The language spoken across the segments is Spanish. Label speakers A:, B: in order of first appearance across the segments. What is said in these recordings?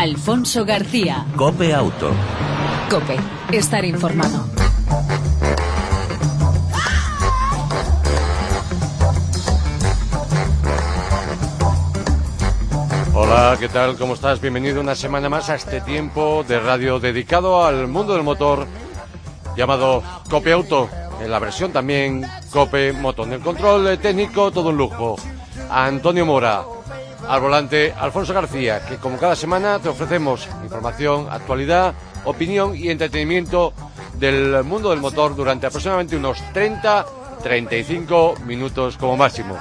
A: Alfonso García.
B: Cope Auto.
A: Cope, estar informado.
C: Hola, ¿qué tal? ¿Cómo estás? Bienvenido una semana más a este tiempo de radio dedicado al mundo del motor llamado Cope Auto, en la versión también Cope Moto. En el control técnico, todo un lujo. Antonio Mora, al volante Alfonso García, que como cada semana te ofrecemos información, actualidad, opinión y entretenimiento del mundo del motor durante aproximadamente unos 30, 35 minutos como máximo.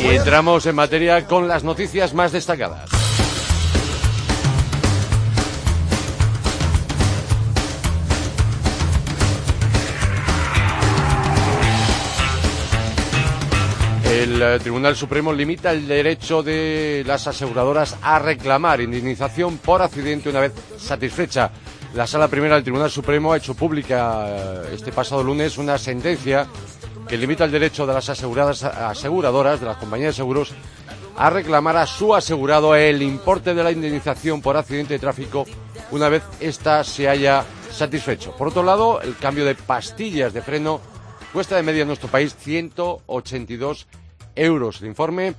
C: Y entramos en materia con las noticias más destacadas. El eh, Tribunal Supremo limita el derecho de las aseguradoras a reclamar indemnización por accidente una vez satisfecha. La Sala Primera del Tribunal Supremo ha hecho pública eh, este pasado lunes una sentencia que limita el derecho de las aseguradas, aseguradoras, de las compañías de seguros, a reclamar a su asegurado el importe de la indemnización por accidente de tráfico una vez ésta se haya satisfecho. Por otro lado, el cambio de pastillas de freno cuesta de media en nuestro país 182 euros. El informe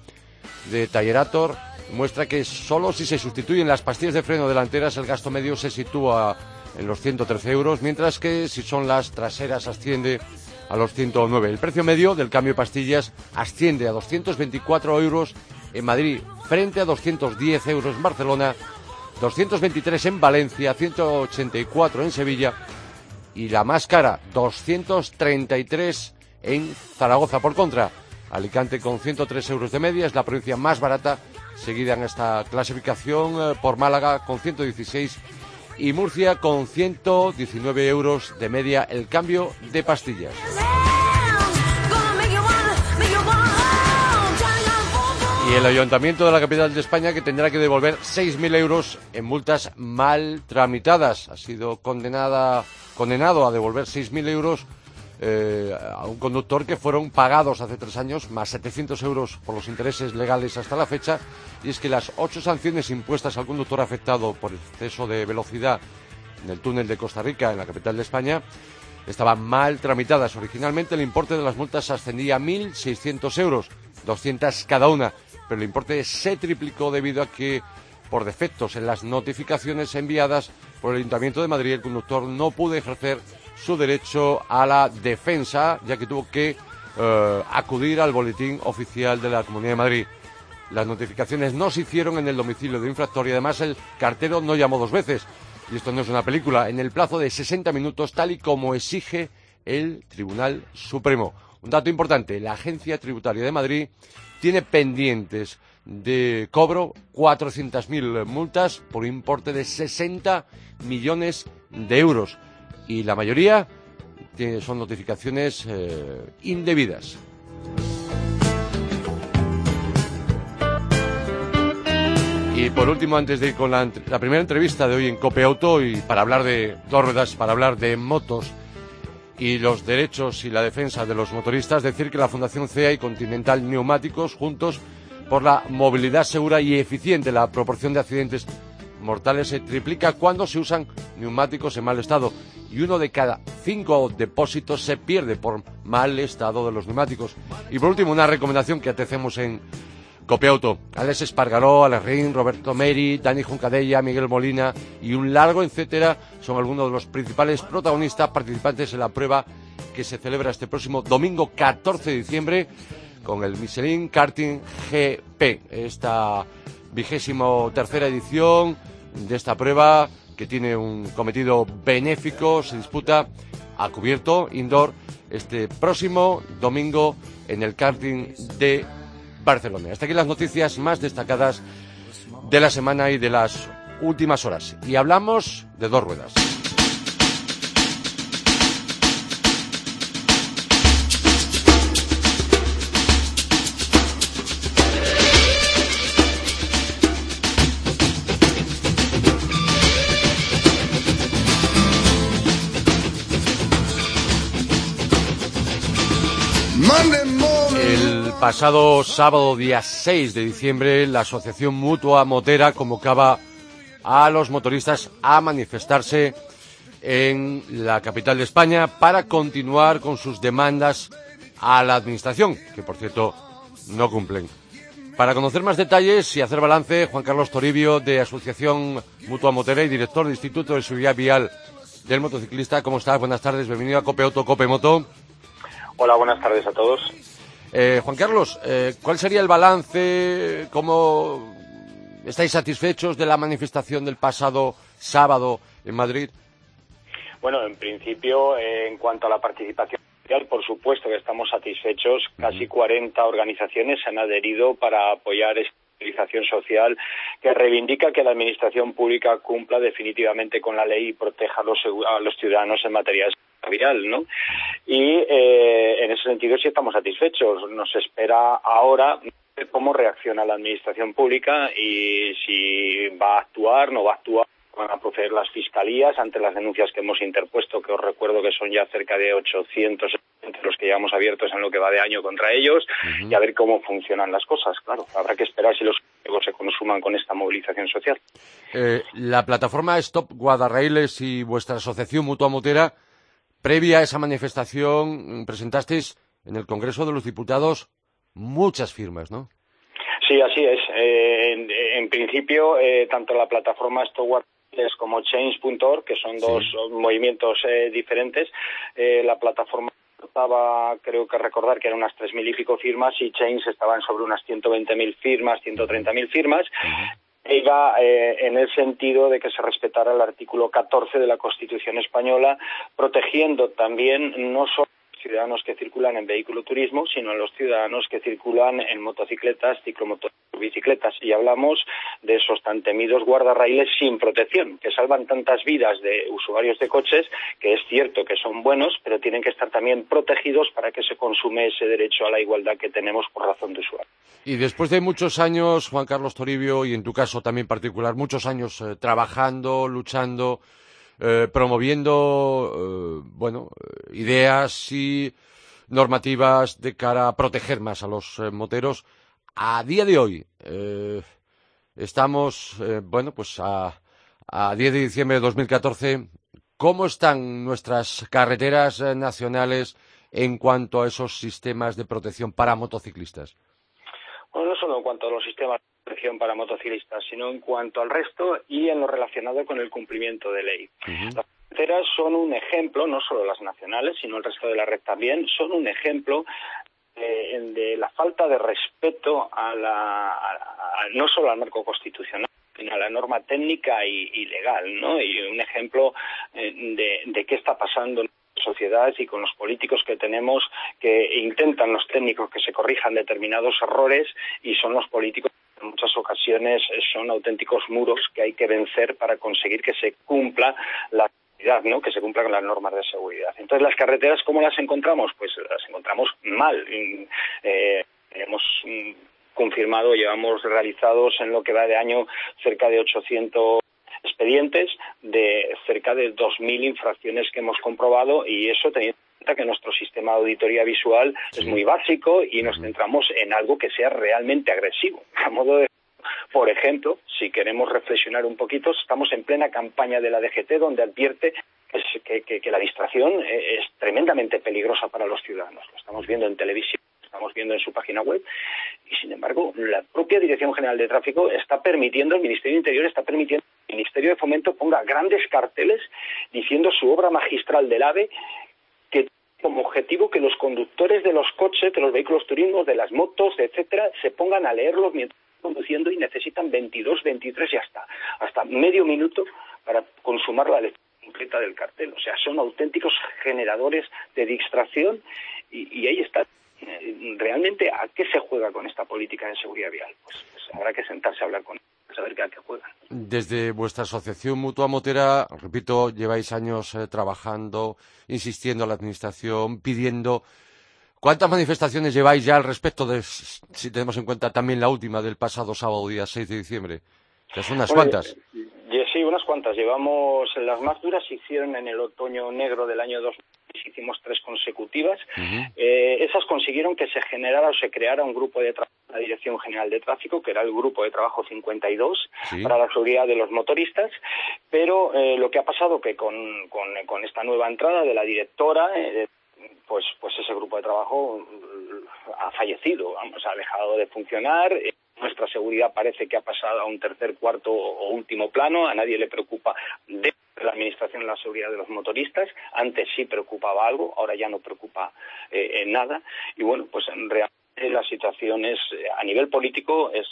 C: de Tallerator muestra que solo si se sustituyen las pastillas de freno delanteras el gasto medio se sitúa en los 113 euros, mientras que si son las traseras asciende a los 109. El precio medio del cambio de pastillas asciende a 224 euros en Madrid frente a 210 euros en Barcelona, 223 en Valencia, 184 en Sevilla y la más cara, 233 en Zaragoza. Por contra, Alicante con 103 euros de media es la provincia más barata, seguida en esta clasificación eh, por Málaga con 116 y Murcia con 119 euros de media el cambio de pastillas. Y el Ayuntamiento de la capital de España que tendrá que devolver 6.000 euros en multas mal tramitadas. Ha sido condenada, condenado a devolver 6.000 euros eh, a un conductor que fueron pagados hace tres años, más 700 euros por los intereses legales hasta la fecha, y es que las ocho sanciones impuestas al conductor afectado por exceso de velocidad en el túnel de Costa Rica, en la capital de España, estaban mal tramitadas. Originalmente el importe de las multas ascendía a 1.600 euros, 200 cada una, pero el importe se triplicó debido a que, por defectos en las notificaciones enviadas por el Ayuntamiento de Madrid, el conductor no pudo ejercer su derecho a la defensa, ya que tuvo que eh, acudir al boletín oficial de la Comunidad de Madrid. Las notificaciones no se hicieron en el domicilio de infractor y además el cartero no llamó dos veces. Y esto no es una película, en el plazo de 60 minutos, tal y como exige el Tribunal Supremo. Un dato importante, la Agencia Tributaria de Madrid tiene pendientes de cobro 400.000 multas por importe de 60 millones de euros y la mayoría son notificaciones eh, indebidas. Y por último, antes de ir con la, primera entrevista de hoy en Cope Auto y para hablar de dos ruedas, para hablar de motos y los derechos y la defensa de los motoristas, decir que la Fundación CEA y Continental Neumáticos, juntos por la movilidad segura y eficiente, la proporción de accidentes mortales se triplica cuando se usan neumáticos en mal estado y uno de cada cinco depósitos se pierde por mal estado de los neumáticos. Y por último, una recomendación que hacemos en Copiauto. Alex Espargaró, Alex Ring, Roberto Meri, Dani Juncadella, Miguel Molina y un largo etcétera son algunos de los principales protagonistas participantes en la prueba que se celebra este próximo domingo 14 de diciembre con el Michelin Karting GP. Esta vigésimo tercera edición de esta prueba que tiene un cometido benéfico, se disputa a cubierto indoor este próximo domingo en el karting de Barcelona. Hasta aquí las noticias más destacadas de la semana y de las últimas horas. Y hablamos de dos ruedas. Pasado sábado, día 6 de diciembre, la Asociación Mutua Motera convocaba a los motoristas a manifestarse en la capital de España para continuar con sus demandas a la Administración, que por cierto no cumplen. Para conocer más detalles y hacer balance, Juan Carlos Toribio, de Asociación Mutua Motera y director del Instituto de Seguridad Vial del Motociclista. ¿Cómo estás? Buenas tardes, bienvenido a Cope Cope Moto.
B: Hola, buenas tardes a todos.
C: Eh, Juan Carlos, eh, ¿cuál sería el balance? ¿Cómo estáis satisfechos de la manifestación del pasado sábado en Madrid?
B: Bueno, en principio, eh, en cuanto a la participación social, por supuesto que estamos satisfechos. Casi 40 organizaciones se han adherido para apoyar esta movilización social que reivindica que la administración pública cumpla definitivamente con la ley y proteja a los, a los ciudadanos en materia de viral, ¿no? Y eh, en ese sentido sí estamos satisfechos. Nos espera ahora cómo reacciona la administración pública y si va a actuar, no va a actuar van a proceder las fiscalías ante las denuncias que hemos interpuesto, que os recuerdo que son ya cerca de 800 los que llevamos abiertos en lo que va de año contra ellos, y a ver cómo funcionan las cosas. Claro, habrá que esperar si los juegos se consuman con esta movilización social.
C: Eh, la plataforma Stop Guadarrailes y vuestra asociación Mutua Motera, previa a esa manifestación, presentasteis en el Congreso de los Diputados muchas firmas, ¿no?
B: Sí, así es. Eh, en, principio, eh, tanto la plataforma Stop como Change.org, que son dos movimientos eh, diferentes. Eh, la plataforma estaba, creo que recordar que eran unas tres mil y pico firmas y Change estaban sobre unas 120.000 firmas, 130.000 firmas. Iba eh, en el sentido de que se respetara el artículo 14 de la Constitución española, protegiendo también no solo ciudadanos que circulan en vehículo turismo, sino a los ciudadanos que circulan en motocicletas, ciclomotores, bicicletas. Y hablamos de esos tan temidos guardarraíles sin protección, que salvan tantas vidas de usuarios de coches, que es cierto que son buenos, pero tienen que estar también protegidos para que se consume ese derecho a la igualdad que tenemos por razón de usuario.
C: Y después de muchos años, Juan Carlos Toribio, y en tu caso también particular, muchos años eh, trabajando, luchando, eh, promoviendo eh, bueno ideas y normativas de cara a proteger más a los eh, moteros. A día de hoy estamos bueno pues a, a 10 de diciembre de 2014. ¿Cómo están nuestras carreteras nacionales en cuanto a esos sistemas de protección para motociclistas?
B: Bueno, no solo en cuanto a los sistemas para motociclistas, sino en cuanto al resto y en lo relacionado con el cumplimiento de ley. Las carreteras son un ejemplo, no solo las nacionales, sino el resto de la red también, son un ejemplo eh, de la falta de respeto a la, no solo al marco constitucional, sino a la norma técnica y, legal, ¿no? Y un ejemplo eh, de, de qué está pasando en sociedad y con los políticos que tenemos que intentan los técnicos que se corrijan determinados errores y son los políticos en muchas ocasiones son auténticos muros que hay que vencer para conseguir que se cumpla la ¿no? que se cumpla con las normas de seguridad. Entonces, las carreteras, ¿cómo las encontramos? Pues las encontramos mal. Eh, hemos mm, confirmado, llevamos realizados en lo que va de año cerca de 800 expedientes de cerca de 2.000 infracciones que hemos comprobado y eso teniendo en cuenta que nuestro sistema de auditoría visual es muy básico y nos centramos en algo que sea realmente agresivo. A modo de por ejemplo, si queremos reflexionar un poquito, estamos en plena campaña de la DGT donde advierte que, la distracción es tremendamente peligrosa para los ciudadanos. Lo estamos viendo en televisión, lo estamos viendo en su página web y, sin embargo, la propia Dirección General de Tráfico está permitiendo, el Ministerio de Interior está permitiendo que Ministerio de Fomento ponga grandes carteles diciendo su obra magistral del AVE que como objetivo que los conductores de los coches, de los vehículos turismos, de las motos, etcétera, se pongan a leerlos mientras conduciendo y necesitan 22, 23 y hasta, hasta medio minuto para consumar la lectura completa del cartel. O sea, son auténticos generadores de distracción y, ahí está. Eh, realmente, ¿a qué se juega con esta política de seguridad vial? Pues, pues habrá que sentarse a hablar con ellos, saber a qué juegan.
C: Desde vuestra asociación Mutua Motera, repito, lleváis años eh, trabajando, insistiendo a la Administración, pidiendo ¿Cuántas manifestaciones lleváis ya al respecto de, si tenemos en cuenta también la última del pasado sábado, día 6 de diciembre? Que son unas cuantas.
B: Sí, unas cuantas. Llevamos, las más duras se hicieron en el otoño negro del año 2000 hicimos tres consecutivas. Eh, esas consiguieron que se generara o se creara un grupo de trabajo la Dirección General de Tráfico, que era el grupo de trabajo 52 para la seguridad de los motoristas, pero eh, lo que ha pasado que con, con, esta nueva entrada de la directora, eh, pues, pues ese grupo de trabajo mm, ha fallecido, vamos, ha dejado de funcionar. Nuestra seguridad parece que ha pasado a un tercer, cuarto o último plano, a nadie le preocupa de la Administración la seguridad de los motoristas, antes sí preocupaba algo, ahora ya no preocupa eh, nada, y bueno, pues realmente la situación es, eh, a nivel político es,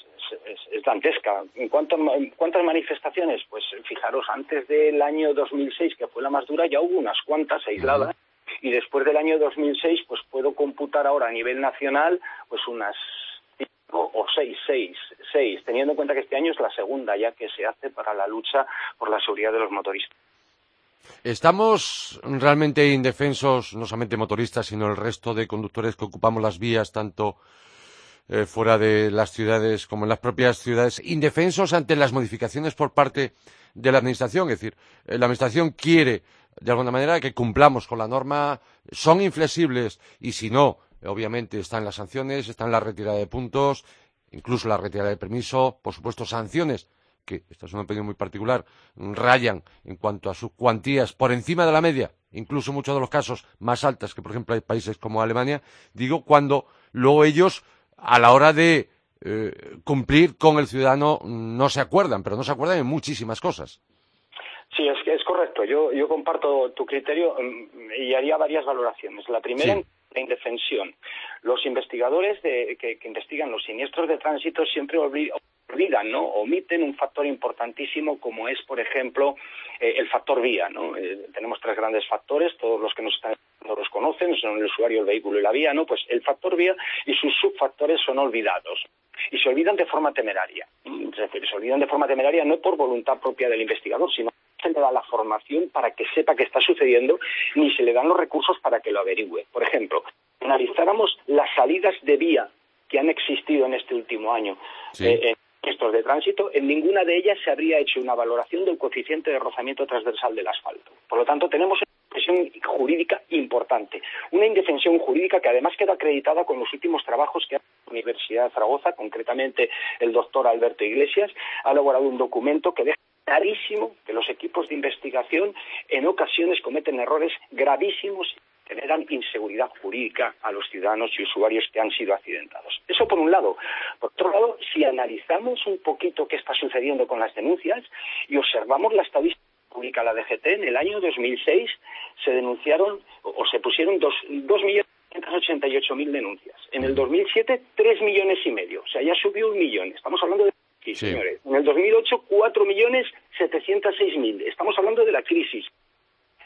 B: dantesca. ¿En, cuántas manifestaciones? Pues fijaros, antes del año 2006, que fue la más dura, ya hubo unas cuantas aisladas, y después del año 2006, pues puedo computar ahora a nivel nacional, pues unas o seis, seis, seis, teniendo en cuenta que este año es la segunda ya que se hace para la lucha por la seguridad de los motoristas.
C: ¿Estamos realmente indefensos, no solamente motoristas, sino el resto de conductores que ocupamos las vías, tanto eh, fuera de las ciudades como en las propias ciudades, indefensos ante las modificaciones por parte de la Administración? Es decir, eh, la Administración quiere, de alguna manera, que cumplamos con la norma, son inflexibles y si no, Obviamente están las sanciones, están la retirada de puntos, incluso la retirada de permiso, por supuesto sanciones que, esta es una opinión muy particular, rayan en cuanto a sus cuantías por encima de la media, incluso muchos de los casos más altas que, por ejemplo, hay países como Alemania, digo, cuando luego ellos, a la hora de eh, cumplir con el ciudadano, no se acuerdan, pero no se acuerdan en muchísimas cosas.
B: Sí, es, es correcto. Yo, yo comparto tu criterio mm, y haría varias valoraciones. La primera, la indefensión. Los investigadores que, investigan los siniestros de tránsito siempre olvidan, ¿no? omiten un factor importantísimo como es, por ejemplo, eh, el factor vía. ¿no? Eh, tenemos tres grandes factores, todos los que nos están no los conocen, son el usuario, el vehículo y la vía, ¿no? Pues el factor vía y sus subfactores son olvidados y se olvidan de forma temeraria. Es decir, se olvidan de forma temeraria no por voluntad propia del investigador, sino se le da la formación para que sepa qué está sucediendo ni se le dan los recursos para que lo averigüe. Por ejemplo, analizáramos las salidas de vía que han existido en este último año. Eh, en estos de tránsito, en ninguna de ellas se habría hecho una valoración del coeficiente de rozamiento transversal del asfalto. Por lo tanto, tenemos una indefensión jurídica importante. Una indefensión jurídica que además queda acreditada con los últimos trabajos que ha la Universidad de Zaragoza, concretamente el doctor Alberto Iglesias, ha elaborado un documento que deja clarísimo que los equipos de investigación en ocasiones cometen errores gravísimos generan inseguridad jurídica a los ciudadanos y usuarios que han sido accidentados. Eso por un lado. Por otro lado, si analizamos un poquito qué está sucediendo con las denuncias y observamos la estadística pública la DGT, en el año 2006 se denunciaron o se pusieron dos, dos millones mil denuncias. En el 2007, tres millones y medio. O sea, ya subió un millón. Estamos hablando de Sí, señores. En el 2008, 4.706.000. Estamos hablando de la crisis.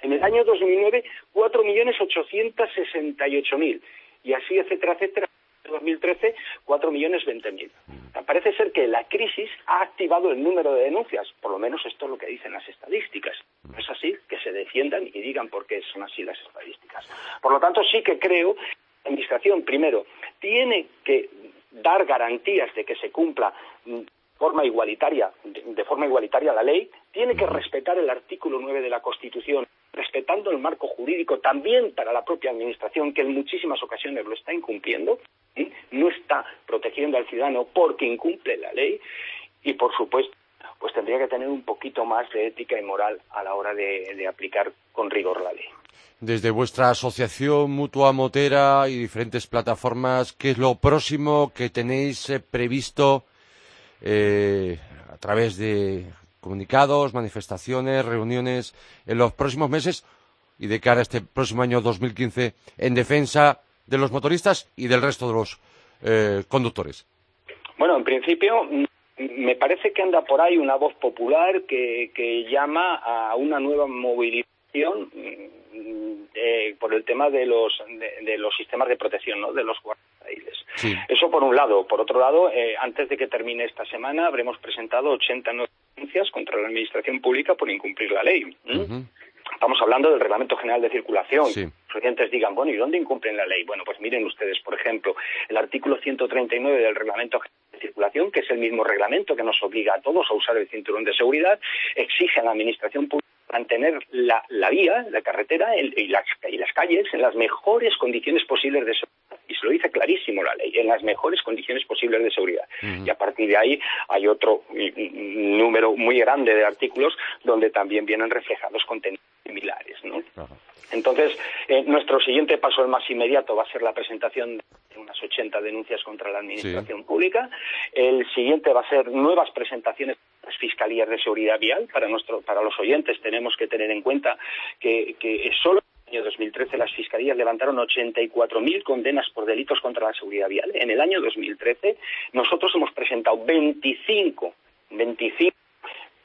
B: En el año 2009, 4.868.000. Y así, etcétera, etcétera. En 2013, 4.020.000. Parece ser que la crisis ha activado el número de denuncias. Por lo menos esto es lo que dicen las estadísticas. No es así, que se defiendan y digan por qué son así las estadísticas. Por lo tanto, sí que creo la Administración, primero, tiene que dar garantías de que se cumpla forma igualitaria, de forma igualitaria la ley, tiene que respetar el artículo 9 de la Constitución, respetando el marco jurídico también para la propia Administración, que en muchísimas ocasiones lo está incumpliendo, no está protegiendo al ciudadano porque incumple la ley y, por supuesto, pues tendría que tener un poquito más de ética y moral a la hora de, aplicar con rigor la ley.
C: Desde vuestra asociación Mutua Motera y diferentes plataformas, ¿qué es lo próximo que tenéis eh, previsto eh, a través de comunicados, manifestaciones, reuniones en los próximos meses y de cara a este próximo año 2015 en defensa de los motoristas y del resto de los eh, conductores?
B: Bueno, en principio me parece que anda por ahí una voz popular que, llama a una nueva movilización mm, eh, por el tema de los, de, los sistemas de protección, ¿no? de los guardias eso por un lado. Por otro lado, eh, antes de que termine esta semana, habremos presentado 89 denuncias contra la Administración Pública por incumplir la ley. Estamos hablando del Reglamento General de Circulación. Los oyentes digan, bueno, ¿y dónde incumplen la ley? Bueno, pues miren ustedes, por ejemplo, el artículo 139 del Reglamento General de Circulación, que es el mismo reglamento que nos obliga a todos a usar el cinturón de seguridad, exige a la Administración Pública mantener la, vía, la carretera y, las, y las calles en las mejores condiciones posibles de seguridad. Y se lo dice clarísimo la ley, en las mejores condiciones posibles de seguridad. Y a partir de ahí hay otro número muy grande de artículos donde también vienen reflejados contenidos similares. ¿no? Entonces, eh, nuestro siguiente paso, el más inmediato, va a ser la presentación de unas 80 denuncias contra la Administración Pública. El siguiente va a ser nuevas presentaciones Fiscalías de Seguridad Vial. Para, nuestro, para los oyentes tenemos que tener en cuenta que, que solo año 2013 las fiscalías levantaron 84.000 condenas por delitos contra la seguridad vial. En el año 2013 nosotros hemos presentado 25, 25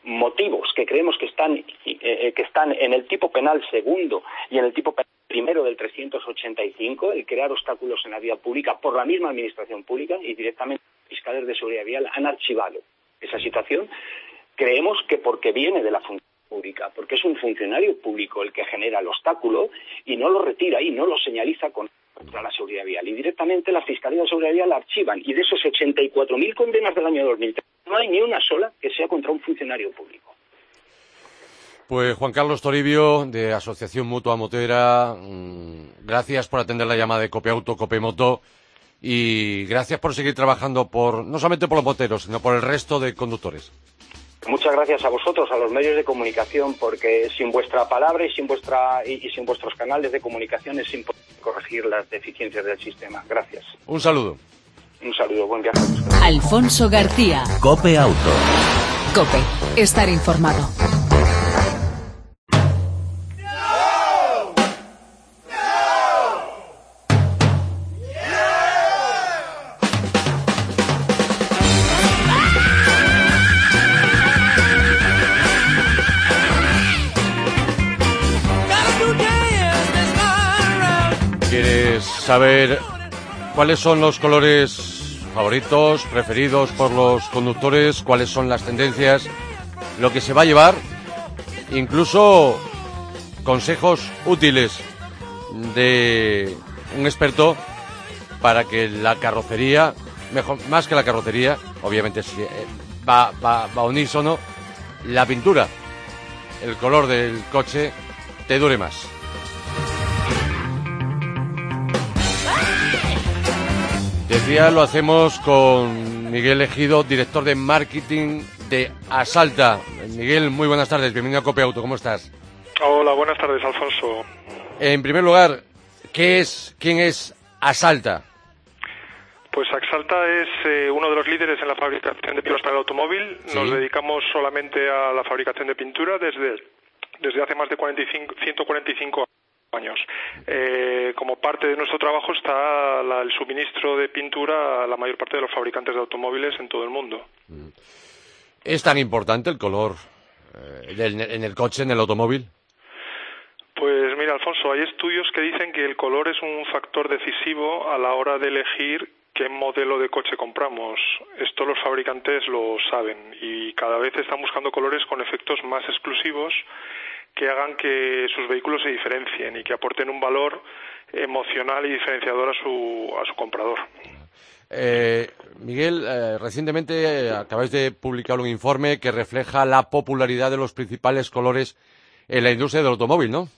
B: motivos que creemos que están, eh, que están en el tipo penal segundo y en el tipo penal primero del 385, el crear obstáculos en la vía pública por la misma administración pública y directamente los fiscales de seguridad vial han archivado esa situación. Creemos que porque viene de la función pública, porque es un funcionario público el que genera el obstáculo y no lo retira y no lo señaliza contra la seguridad vial. Y directamente la Fiscalía de Seguridad Vial la archivan. Y de esos 84.000 condenas del año 2003, no hay ni una sola que sea contra un funcionario público.
C: Pues Juan Carlos Toribio, de Asociación Mutua Motera, mm, gracias por atender la llamada de Copiauto, Copemoto y gracias por seguir trabajando por no solamente por los moteros, sino por el resto de conductores.
B: Muchas gracias a vosotros, a los medios de comunicación, porque sin vuestra palabra y sin vuestra y, sin vuestros canales de comunicación es imposible corregir las deficiencias del sistema. Gracias.
C: Un saludo.
B: Un saludo, buen viaje.
A: Alfonso García.
D: Cope Auto.
A: Cope, estar informado.
C: Saber cuáles son los colores favoritos, preferidos por los conductores? ¿Cuáles son las tendencias? Lo que se va a llevar, incluso consejos útiles de un experto para que la carrocería, mejor, más que la carrocería, obviamente si, eh, va, va, va unísono, la pintura, el color del coche, te dure más. Decía, lo hacemos con Miguel Ejido, director de marketing de Asalta. Miguel, muy buenas tardes, bienvenido a Copia Auto, ¿cómo estás?
E: Hola, buenas tardes, Alfonso.
C: En primer lugar, ¿qué es, quién es Asalta?
E: Pues Axalta es eh, uno de los líderes en la fabricación de pilas para el automóvil. Nos dedicamos solamente a la fabricación de pintura desde, desde hace más de 45, 145 años. Eh, como parte de nuestro trabajo está el suministro de pintura a la mayor parte de los fabricantes de automóviles en todo el mundo.
C: ¿Es tan importante el color eh, en el coche, en el automóvil?
E: Pues mira, Alfonso, hay estudios que dicen que el color es un factor decisivo a la hora de elegir qué modelo de coche compramos. Esto los fabricantes lo saben y cada vez están buscando colores con efectos más exclusivos que hagan que sus vehículos se diferencien y que aporten un valor emocional y diferenciador a su, a su comprador.
C: Eh, Miguel, eh, recientemente eh, acabáis de publicar un informe que refleja la popularidad de los principales colores en la industria del automóvil, ¿no?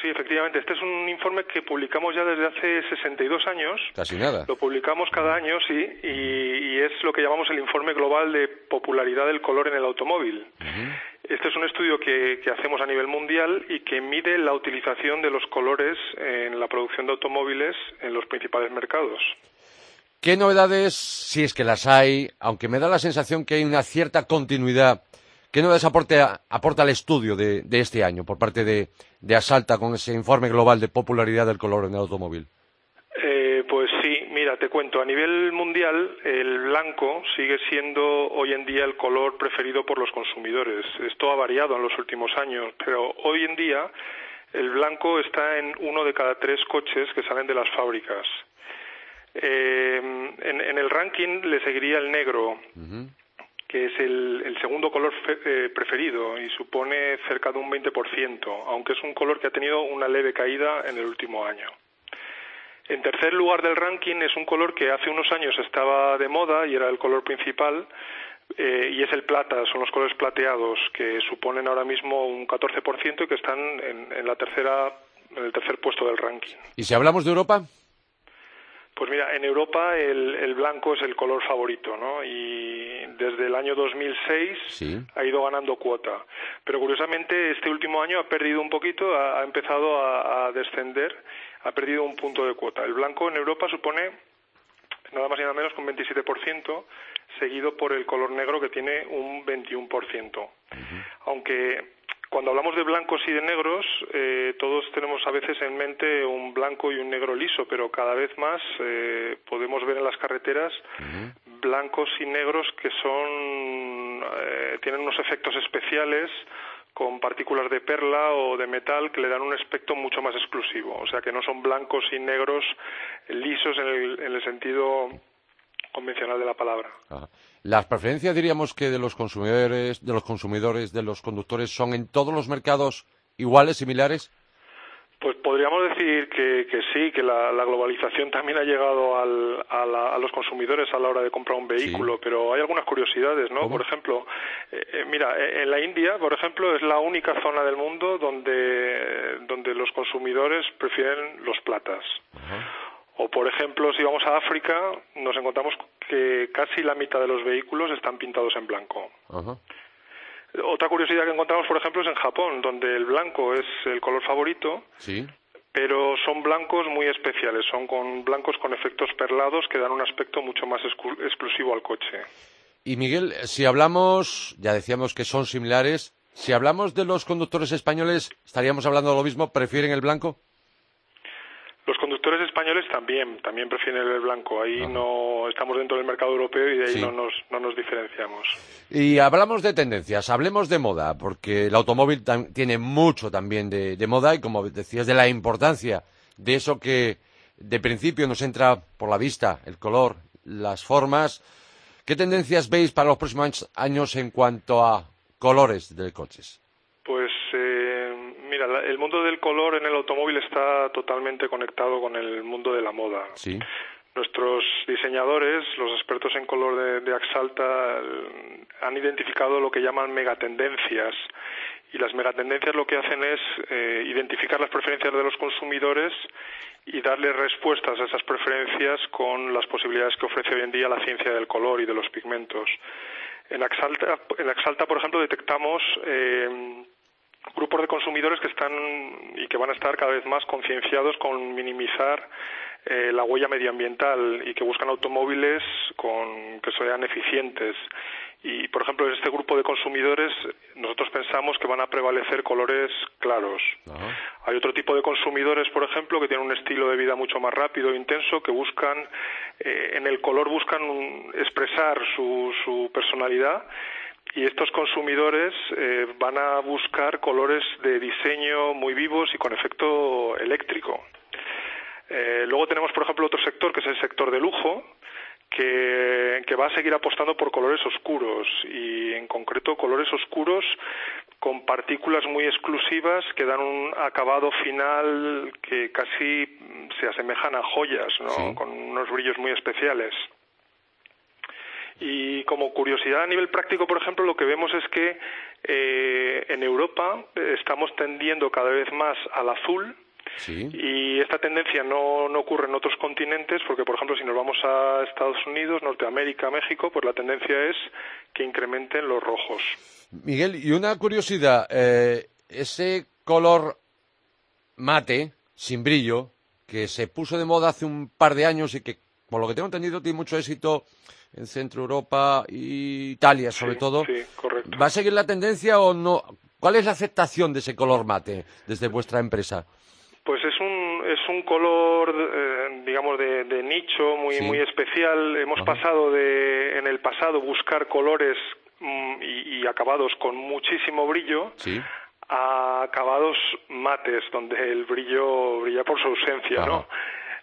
E: Sí, efectivamente. Este es un informe que publicamos ya desde hace 62 años.
C: Casi nada.
E: Lo publicamos cada año, sí, y, es lo que llamamos el informe global de popularidad del color en el automóvil. Este es un estudio que, hacemos a nivel mundial y que mide la utilización de los colores en la producción de automóviles en los principales mercados.
C: ¿Qué novedades, si es que las hay, aunque me da la sensación que hay una cierta continuidad, qué novedades aporta, aporta el estudio de, este año por parte de, de Asalta con ese informe global de popularidad del color en el automóvil?
E: te cuento, a nivel mundial el blanco sigue siendo hoy en día el color preferido por los consumidores. Esto ha variado en los últimos años, pero hoy en día el blanco está en uno de cada tres coches que salen de las fábricas. Eh, en, el ranking le seguiría el negro, que es el, segundo color eh, preferido y supone cerca de un 20%, aunque es un color que ha tenido una leve caída en el último año. En tercer lugar del ranking es un color que hace unos años estaba de moda y era el color principal, eh, y es el plata, son los colores plateados que suponen ahora mismo un 14% y que están en, la tercera, en el tercer puesto del ranking.
C: ¿Y si hablamos de Europa?
E: Pues mira, en Europa el, blanco es el color favorito, ¿no? Y desde el año 2006 ha ido ganando cuota. Pero curiosamente este último año ha perdido un poquito, ha, empezado a, descender, ha perdido un punto de cuota. El blanco en Europa supone nada más y nada menos que un 27%, seguido por el color negro que tiene un 21%. Aunque cuando hablamos de blancos y de negros, eh, todos tenemos a veces en mente un blanco y un negro liso, pero cada vez más eh, podemos ver en las carreteras blancos y negros que son eh, tienen unos efectos especiales con partículas de perla o de metal que le dan un aspecto mucho más exclusivo. O sea que no son blancos y negros lisos en el, en el sentido convencional de la palabra.
C: Las preferencias, diríamos que de los consumidores, de los consumidores, de los conductores, son en todos los mercados iguales, similares.
E: Pues podríamos decir que, sí, que la, globalización también ha llegado a, los consumidores a la hora de comprar un vehículo, pero hay algunas curiosidades, ¿no? Por ejemplo, eh, eh, mira, eh, en la India, por ejemplo, es la única zona del mundo donde, donde los consumidores prefieren los platas. O, por ejemplo, si vamos a África, nos encontramos que casi la mitad de los vehículos están pintados en blanco. Otra curiosidad que encontramos, por ejemplo, es en Japón, donde el blanco es el color favorito.
C: Sí.
E: Pero son blancos muy especiales, son con blancos con efectos perlados que dan un aspecto mucho más exclusivo al coche.
C: Y Miguel, si hablamos, ya decíamos que son similares, si hablamos de los conductores españoles, ¿estaríamos hablando de lo mismo? ¿Prefieren el blanco?
E: Los conductores españoles también, también prefieren el blanco. Ahí no estamos dentro del mercado europeo y de ahí no, nos, no nos diferenciamos.
C: Y hablamos de tendencias, hablemos de moda, porque el automóvil tiene mucho también de, moda y como decías, de la importancia de eso que de principio nos entra por la vista, el color, las formas. ¿Qué tendencias veis para los próximos años en cuanto a colores de coches?
E: Pues el mundo del color en el automóvil está totalmente conectado con el mundo de la moda.
C: Sí.
E: Nuestros diseñadores, los expertos en color de, Axalta, han identificado lo que llaman megatendencias. Y las megatendencias lo que hacen es eh, identificar las preferencias de los consumidores y darle respuestas a esas preferencias con las posibilidades que ofrece hoy en día la ciencia del color y de los pigmentos. En Axalta, en Axalta por ejemplo, detectamos eh, grupos de consumidores que están y que van a estar cada vez más concienciados con minimizar eh, la huella medioambiental y que buscan automóviles con, que sean eficientes. Y, por ejemplo, en este grupo de consumidores nosotros pensamos que van a prevalecer colores claros. Hay otro tipo de consumidores, por ejemplo, que tienen un estilo de vida mucho más rápido e intenso, que buscan, eh, en el color buscan expresar su, su personalidad y estos consumidores eh, van a buscar colores de diseño muy vivos y con efecto eléctrico. Eh, luego tenemos, por ejemplo, otro sector que es el sector de lujo, que, que, va a seguir apostando por colores oscuros y en concreto colores oscuros con partículas muy exclusivas que dan un acabado final que casi se asemejan a joyas, ¿no? con unos brillos muy especiales. Y como curiosidad a nivel práctico, por ejemplo, lo que vemos es que eh, en Europa eh, estamos tendiendo cada vez más al azul, Y esta tendencia no, no, ocurre en otros continentes porque, por ejemplo, si nos vamos a Estados Unidos, Norteamérica, México, pues la tendencia es que incrementen los rojos.
C: Miguel, y una curiosidad, eh, ese color mate, sin brillo, que se puso de moda hace un par de años y que, por lo que tengo entendido, tiene mucho éxito en Centro Europa y Italia, sobre todo.
E: Sí, correcto.
C: ¿Va a seguir la tendencia o no? ¿Cuál es la aceptación de ese color mate desde vuestra empresa?
E: Pues es un, es un color, eh, digamos, de, nicho muy, muy especial. Hemos pasado de, en el pasado, buscar colores mm, y, acabados con muchísimo brillo a acabados mates, donde el brillo brilla por su ausencia, ¿no?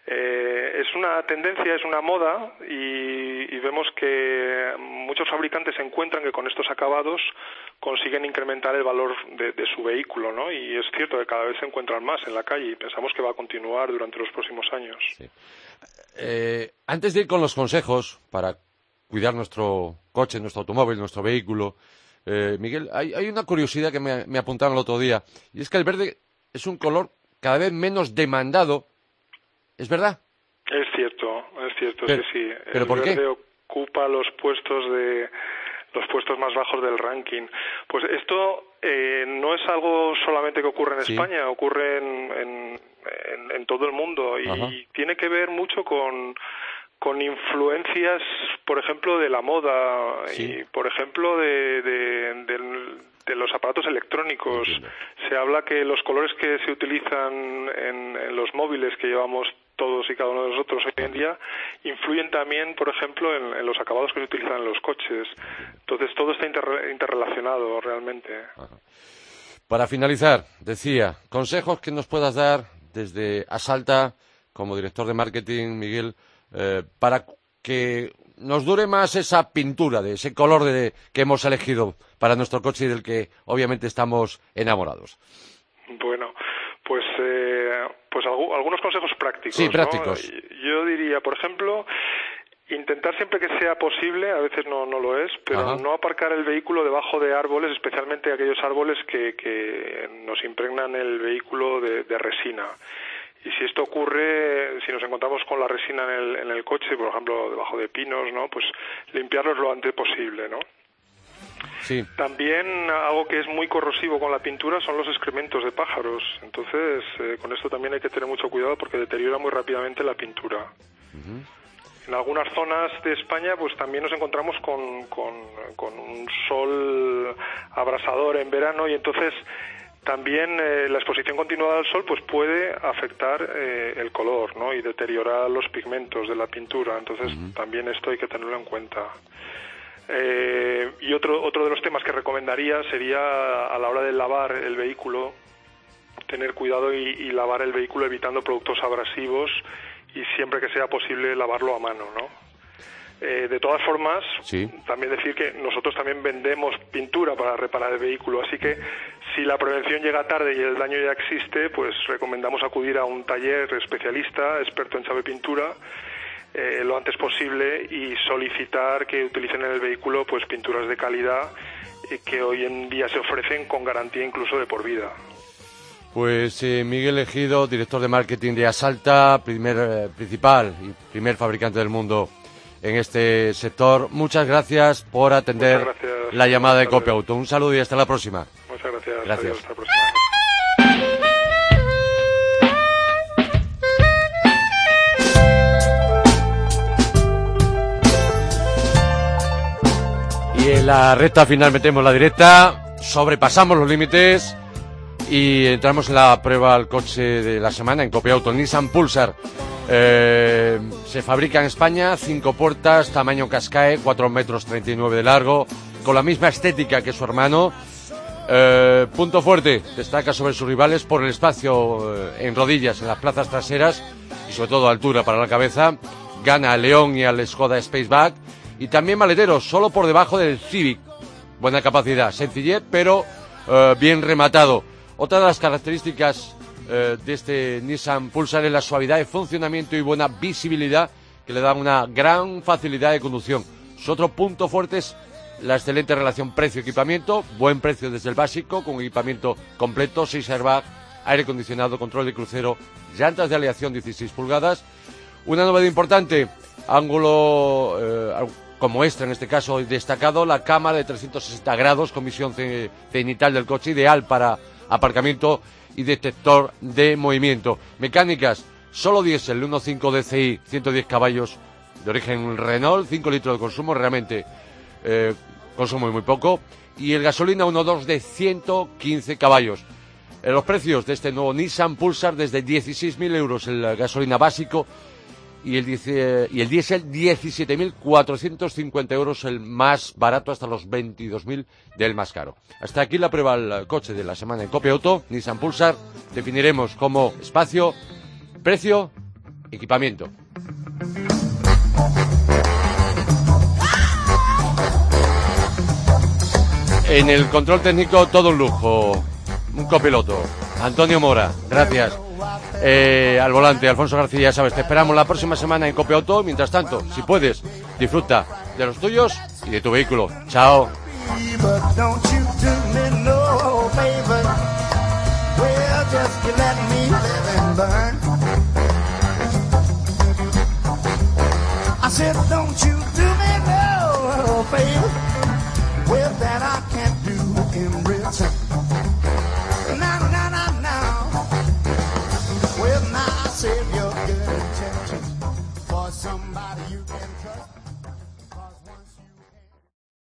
E: Eh, es una tendencia, es una moda y, vemos que muchos fabricantes encuentran que con estos acabados consiguen incrementar el valor de, su vehículo, ¿no? Y es cierto que cada vez se encuentran más en la calle y pensamos que va a continuar durante los próximos años.
C: Eh, antes de ir con los consejos para cuidar nuestro coche, nuestro automóvil, nuestro vehículo. Eh, Miguel, hay, una curiosidad que me, me apuntaron el otro día, y es que el verde es un color cada vez menos demandado. ¿Es verdad?
E: Es cierto, es cierto, sí, sí.
C: ¿Pero
E: el
C: por qué?
E: verde ocupa los puestos de los puestos más bajos del ranking. Pues esto eh, no es algo solamente que ocurre en
C: Sí.
E: España, ocurre en, en, en- en todo el mundo y tiene que ver mucho con con influencias, por ejemplo, de la moda
C: Sí.
E: y, por ejemplo, de, de, los aparatos electrónicos.
C: Entiendo.
E: Se habla que los colores que se utilizan en, en los móviles que llevamos todos y cada uno de nosotros hoy en día influyen también, por ejemplo, en, en los acabados que se utilizan en los coches. Entonces, todo está interre- interrelacionado realmente.
C: Para finalizar, decía, consejos que nos puedas dar desde Asalta, como director de marketing, Miguel, eh, para que nos dure más esa pintura, de ese color de, que hemos elegido para nuestro coche y del que obviamente estamos enamorados.
E: Bueno, pues, eh, pues algu- algunos consejos prácticos.
C: Sí,
E: ¿no?
C: prácticos.
E: Yo diría, por ejemplo, intentar siempre que sea posible, a veces no, no lo es, pero
C: Ajá.
E: no aparcar el vehículo debajo de árboles, especialmente aquellos árboles que, que nos impregnan el vehículo de, de resina. Y si esto ocurre, si nos encontramos con la resina en el, en el coche, por ejemplo, debajo de pinos, ¿no? Pues limpiarlos lo antes posible, ¿no?
C: Sí,
E: También algo que es muy corrosivo con la pintura son los excrementos de pájaros. Entonces, eh, con esto también hay que tener mucho cuidado porque deteriora muy rápidamente la pintura. En algunas zonas de España, pues también nos encontramos con, con, con un sol abrasador en verano y entonces también eh, la exposición continuada al sol pues puede afectar eh, el color ¿no? y deteriorar los pigmentos de la pintura. Entonces también esto hay que tenerlo en cuenta. Eh, y otro, otro de los temas que recomendaría sería a la hora de lavar el vehículo, tener cuidado y, y lavar el vehículo evitando productos abrasivos y siempre que sea posible lavarlo a mano, ¿no? Eh, de todas formas,
C: Sí.
E: también decir que nosotros también vendemos pintura para reparar el vehículo, así que si la prevención llega tarde y el daño ya existe, pues recomendamos acudir a un taller especialista, experto en chave pintura, eh, lo antes posible y solicitar que utilicen en el vehículo pues pinturas de calidad eh, que hoy en día se ofrecen con garantía incluso de por vida.
C: pues eh, Miguel Ejido, director de marketing de Asalta, primer eh, principal y primer fabricante del mundo en este sector. Muchas gracias por atender
E: gracias.
C: la llamada de. Copia Auto. Un saludo y hasta la próxima.
E: Muchas gracias.
C: Gracias.
E: Adiós, hasta la próxima.
C: En la recta final metemos la directa, sobrepasamos los límites y entramos en la prueba al coche de la semana en Copia Auto, Nissan Pulsar. Eh, se fabrica en España, cinco puertas, tamaño Cascae, 4 metros 39 de largo, con la misma estética que su hermano. Eh, punto fuerte, destaca sobre sus rivales por el espacio eh, en rodillas en las plazas traseras y sobre todo altura para la cabeza. Gana al León y al Skoda Spaceback y también maletero, solo por debajo del Civic. Buena capacidad, sencillez, pero eh, bien rematado. Otra de las características eh, de este Nissan Pulsar es la suavidad de funcionamiento y buena visibilidad que le dan una gran facilidad de conducción. Su otro punto fuerte es la excelente relación precio-equipamiento, buen precio desde el básico, con equipamiento completo, 6 airbag, aire acondicionado, control de crucero, llantas de aleación 16 pulgadas. Una novedad importante, ángulo eh, como extra en este caso destacado, la cámara de 360 grados con visión ce- cenital del coche, ideal para aparcamiento y detector de movimiento. Mecánicas, solo diésel 1.5 DCI, 110 caballos de origen Renault, 5 litros de consumo, realmente eh, consumo muy poco. Y el gasolina 1.2 de 115 caballos. Eh, los precios de este nuevo Nissan Pulsar desde 16.000 euros el gasolina básico y el, dice- y el diésel 17.450 euros el más barato hasta los 22.000 del más caro. Hasta aquí la prueba al coche de la semana en Copia Auto, Nissan Pulsar. Definiremos como espacio, precio, equipamiento. En el control técnico todo un lujo, un copiloto. Antonio Mora, gracias. Eh, al volante, Alfonso García, ya sabes, te esperamos la próxima semana en Copia Auto. Mientras tanto, si puedes, disfruta
F: de los tuyos y de tu vehículo. Chao.